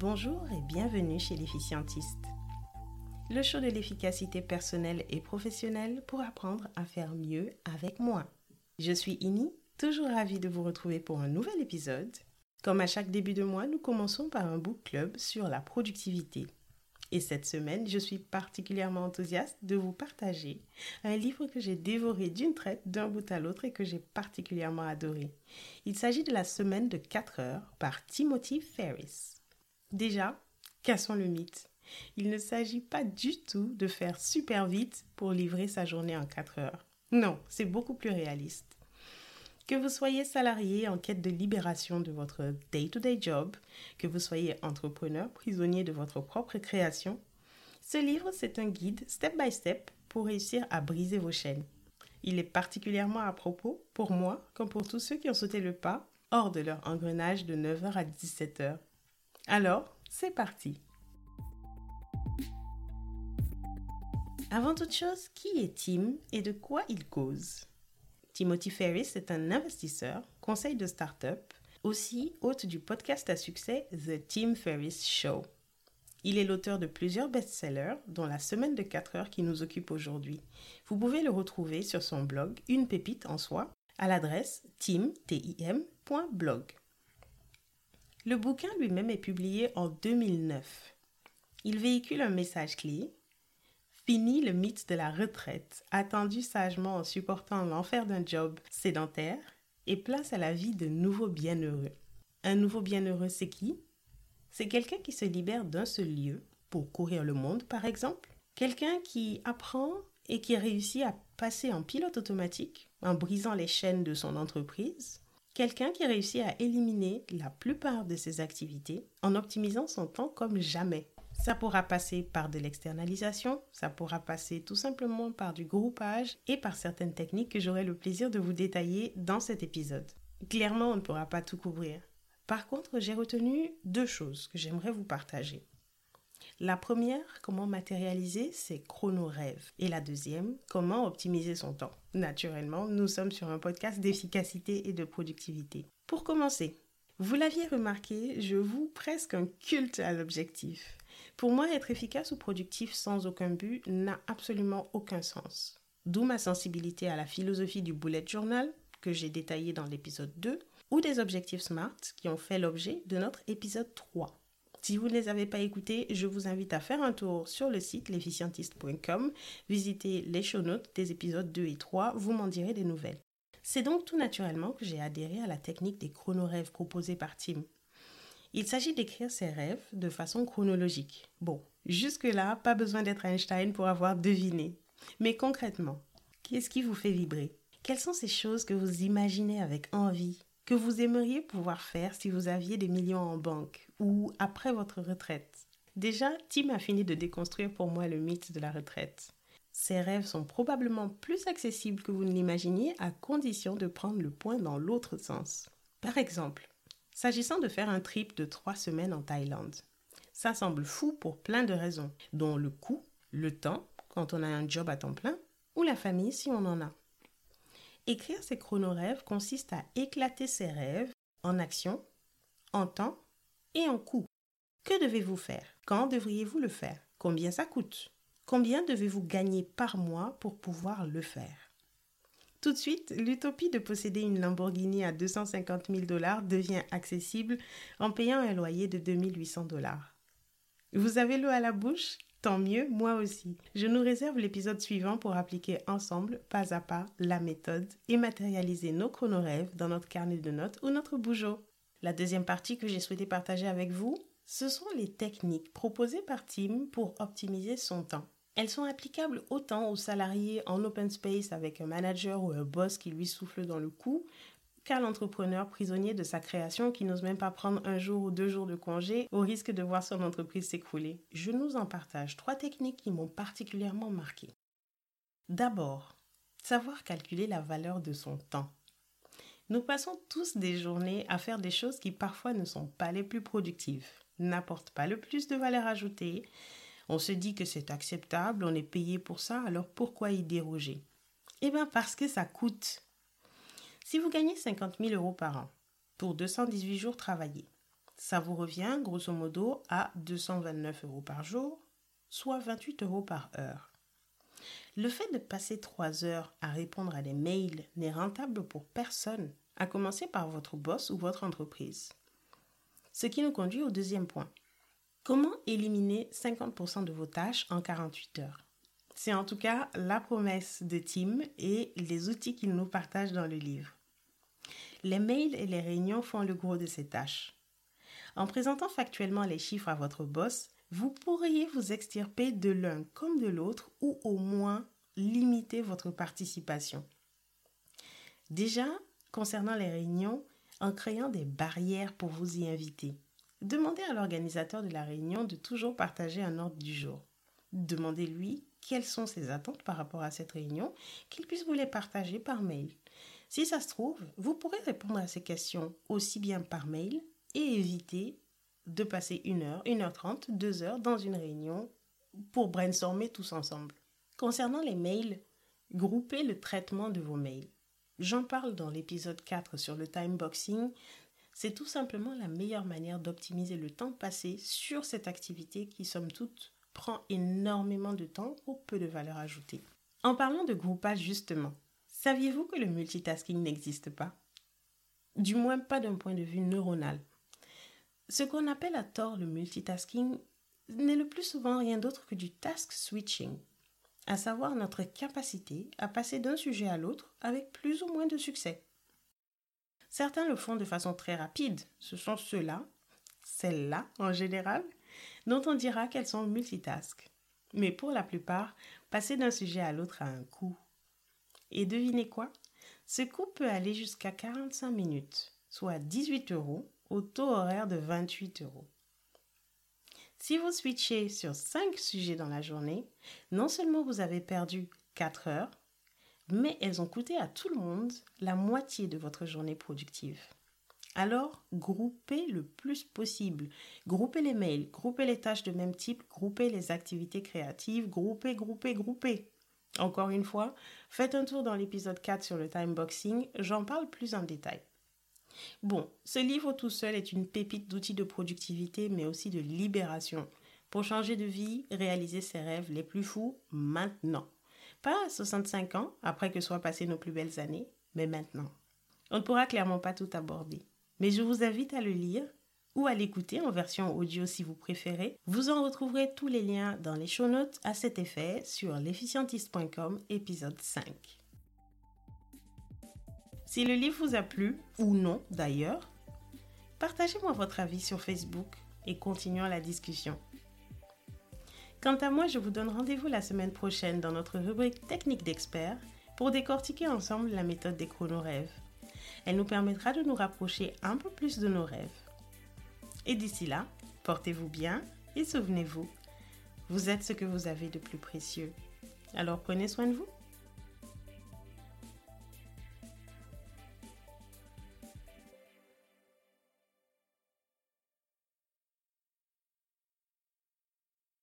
Bonjour et bienvenue chez l'efficientiste. Le show de l'efficacité personnelle et professionnelle pour apprendre à faire mieux avec moi. Je suis Ini, toujours ravie de vous retrouver pour un nouvel épisode. Comme à chaque début de mois, nous commençons par un book club sur la productivité. Et cette semaine, je suis particulièrement enthousiaste de vous partager un livre que j'ai dévoré d'une traite d'un bout à l'autre et que j'ai particulièrement adoré. Il s'agit de La semaine de 4 heures par Timothy Ferris. Déjà, cassons le mythe. Il ne s'agit pas du tout de faire super vite pour livrer sa journée en 4 heures. Non, c'est beaucoup plus réaliste. Que vous soyez salarié en quête de libération de votre day-to-day job, que vous soyez entrepreneur, prisonnier de votre propre création, ce livre, c'est un guide step by step pour réussir à briser vos chaînes. Il est particulièrement à propos pour moi comme pour tous ceux qui ont sauté le pas hors de leur engrenage de 9h à 17h alors, c'est parti. Avant toute chose, qui est Tim et de quoi il cause? Timothy Ferris est un investisseur, conseil de start-up, aussi hôte du podcast à succès The Tim Ferris Show. Il est l'auteur de plusieurs best-sellers, dont La semaine de 4 heures qui nous occupe aujourd'hui. Vous pouvez le retrouver sur son blog Une pépite en soi à l'adresse tim.blog. Le bouquin lui-même est publié en 2009. Il véhicule un message clé. Fini le mythe de la retraite, attendu sagement en supportant l'enfer d'un job sédentaire, et place à la vie de nouveaux bienheureux. Un nouveau bienheureux, c'est qui? C'est quelqu'un qui se libère d'un seul lieu, pour courir le monde par exemple. Quelqu'un qui apprend et qui réussit à passer en pilote automatique en brisant les chaînes de son entreprise Quelqu'un qui réussit à éliminer la plupart de ses activités en optimisant son temps comme jamais. Ça pourra passer par de l'externalisation, ça pourra passer tout simplement par du groupage et par certaines techniques que j'aurai le plaisir de vous détailler dans cet épisode. Clairement, on ne pourra pas tout couvrir. Par contre, j'ai retenu deux choses que j'aimerais vous partager. La première, comment matérialiser ses chronorêves. Et la deuxième, comment optimiser son temps? Naturellement, nous sommes sur un podcast d'efficacité et de productivité. Pour commencer, vous l'aviez remarqué, je vous presque un culte à l'objectif. Pour moi, être efficace ou productif sans aucun but n'a absolument aucun sens. D'où ma sensibilité à la philosophie du bullet journal, que j'ai détaillé dans l'épisode 2, ou des objectifs SMART qui ont fait l'objet de notre épisode 3. Si vous ne les avez pas écoutés, je vous invite à faire un tour sur le site l'efficientiste.com, visiter les show notes des épisodes 2 et 3, vous m'en direz des nouvelles. C'est donc tout naturellement que j'ai adhéré à la technique des chronorêves proposée par Tim. Il s'agit d'écrire ses rêves de façon chronologique. Bon, jusque-là, pas besoin d'être Einstein pour avoir deviné. Mais concrètement, qu'est-ce qui vous fait vibrer? Quelles sont ces choses que vous imaginez avec envie? Que vous aimeriez pouvoir faire si vous aviez des millions en banque ou après votre retraite? Déjà, Tim a fini de déconstruire pour moi le mythe de la retraite. Ces rêves sont probablement plus accessibles que vous ne l'imaginiez à condition de prendre le point dans l'autre sens. Par exemple, s'agissant de faire un trip de trois semaines en Thaïlande. Ça semble fou pour plein de raisons, dont le coût, le temps, quand on a un job à temps plein, ou la famille si on en a. Écrire ses chronorêves consiste à éclater ses rêves en action, en temps et en coût. Que devez-vous faire? Quand devriez-vous le faire? Combien ça coûte? Combien devez-vous gagner par mois pour pouvoir le faire? Tout de suite, l'utopie de posséder une Lamborghini à 250 000 dollars devient accessible en payant un loyer de 2800 dollars. Vous avez l'eau à la bouche? Tant mieux, moi aussi. Je nous réserve l'épisode suivant pour appliquer ensemble, pas à pas, la méthode et matérialiser nos chronorêves dans notre carnet de notes ou notre bougeot. La deuxième partie que j'ai souhaité partager avec vous, ce sont les techniques proposées par Tim pour optimiser son temps. Elles sont applicables autant aux salariés en open space avec un manager ou un boss qui lui souffle dans le cou l'entrepreneur prisonnier de sa création qui n'ose même pas prendre un jour ou deux jours de congé au risque de voir son entreprise s'écrouler. Je nous en partage trois techniques qui m'ont particulièrement marqué. D'abord, savoir calculer la valeur de son temps. Nous passons tous des journées à faire des choses qui parfois ne sont pas les plus productives, n'apportent pas le plus de valeur ajoutée. On se dit que c'est acceptable, on est payé pour ça, alors pourquoi y déroger? Eh bien parce que ça coûte. Si vous gagnez 50 000 euros par an pour 218 jours travaillés, Ça vous revient grosso modo à 229 euros par jour, soit 28 euros par heure. Le fait de passer 3 heures à répondre à des mails n'est rentable pour personne, à commencer par votre boss ou votre entreprise. Ce qui nous conduit au deuxième point. Comment éliminer 50% de vos tâches en 48 heures? C'est en tout cas la promesse de Tim et les outils qu'il nous partage dans le livre. Les mails et les réunions font le gros de ces tâches. En présentant factuellement les chiffres à votre boss, vous pourriez vous extirper de l'un comme de l'autre ou au moins limiter votre participation. Déjà, concernant les réunions, en créant des barrières pour vous y inviter. Demandez à l'organisateur de la réunion de toujours partager un ordre du jour. Demandez-lui quelles sont ses attentes par rapport à cette réunion, qu'il puisse vous les partager par mail. Si ça se trouve, vous pourrez répondre à ces questions aussi bien par mail et éviter de passer une heure, une heure trente, deux heures dans une réunion pour brainstormer tous ensemble. Concernant les mails, groupez le traitement de vos mails. J'en parle dans l'épisode 4 sur le time boxing. C'est tout simplement la meilleure manière d'optimiser le temps passé sur cette activité qui, somme toute, prend énormément de temps pour peu de valeur ajoutée. En parlant de groupage justement, saviez-vous que le multitasking n'existe pas? Du moins pas d'un point de vue neuronal. Ce qu'on appelle à tort le multitasking n'est le plus souvent rien d'autre que du task switching, à savoir notre capacité à passer d'un sujet à l'autre avec plus ou moins de succès. Certains le font de façon très rapide, ce sont ceux-là, celles-là en général, dont on dira qu'elles sont multitask. Mais pour la plupart, passer d'un sujet à l'autre a un coût. Et devinez quoi? Ce coût peut aller jusqu'à 45 minutes, soit 18 euros au taux horaire de 28 euros. Si vous switchez sur 5 sujets dans la journée, non seulement vous avez perdu 4 heures, mais elles ont coûté à tout le monde la moitié de votre journée productive. Alors, groupez le plus possible. Groupez les mails, groupez les tâches de même type, groupez les activités créatives, groupez, groupez, groupez. Encore une fois, faites un tour dans l'épisode 4 sur le time boxing, j'en parle plus en détail. Bon, ce livre tout seul est une pépite d'outils de productivité, mais aussi de libération. Pour changer de vie, réaliser ses rêves les plus fous maintenant. Pas à 65 ans, après que soient passées nos plus belles années, mais maintenant. On ne pourra clairement pas tout aborder. Mais je vous invite à le lire ou à l'écouter en version audio si vous préférez. Vous en retrouverez tous les liens dans les show notes à cet effet sur l'efficientiste.com épisode 5. Si le livre vous a plu, ou non d'ailleurs, partagez-moi votre avis sur Facebook et continuons la discussion. Quant à moi, je vous donne rendez-vous la semaine prochaine dans notre rubrique Technique d'expert pour décortiquer ensemble la méthode des chronorêves. Elle nous permettra de nous rapprocher un peu plus de nos rêves. Et d'ici là, portez-vous bien et souvenez-vous, vous êtes ce que vous avez de plus précieux. Alors prenez soin de vous.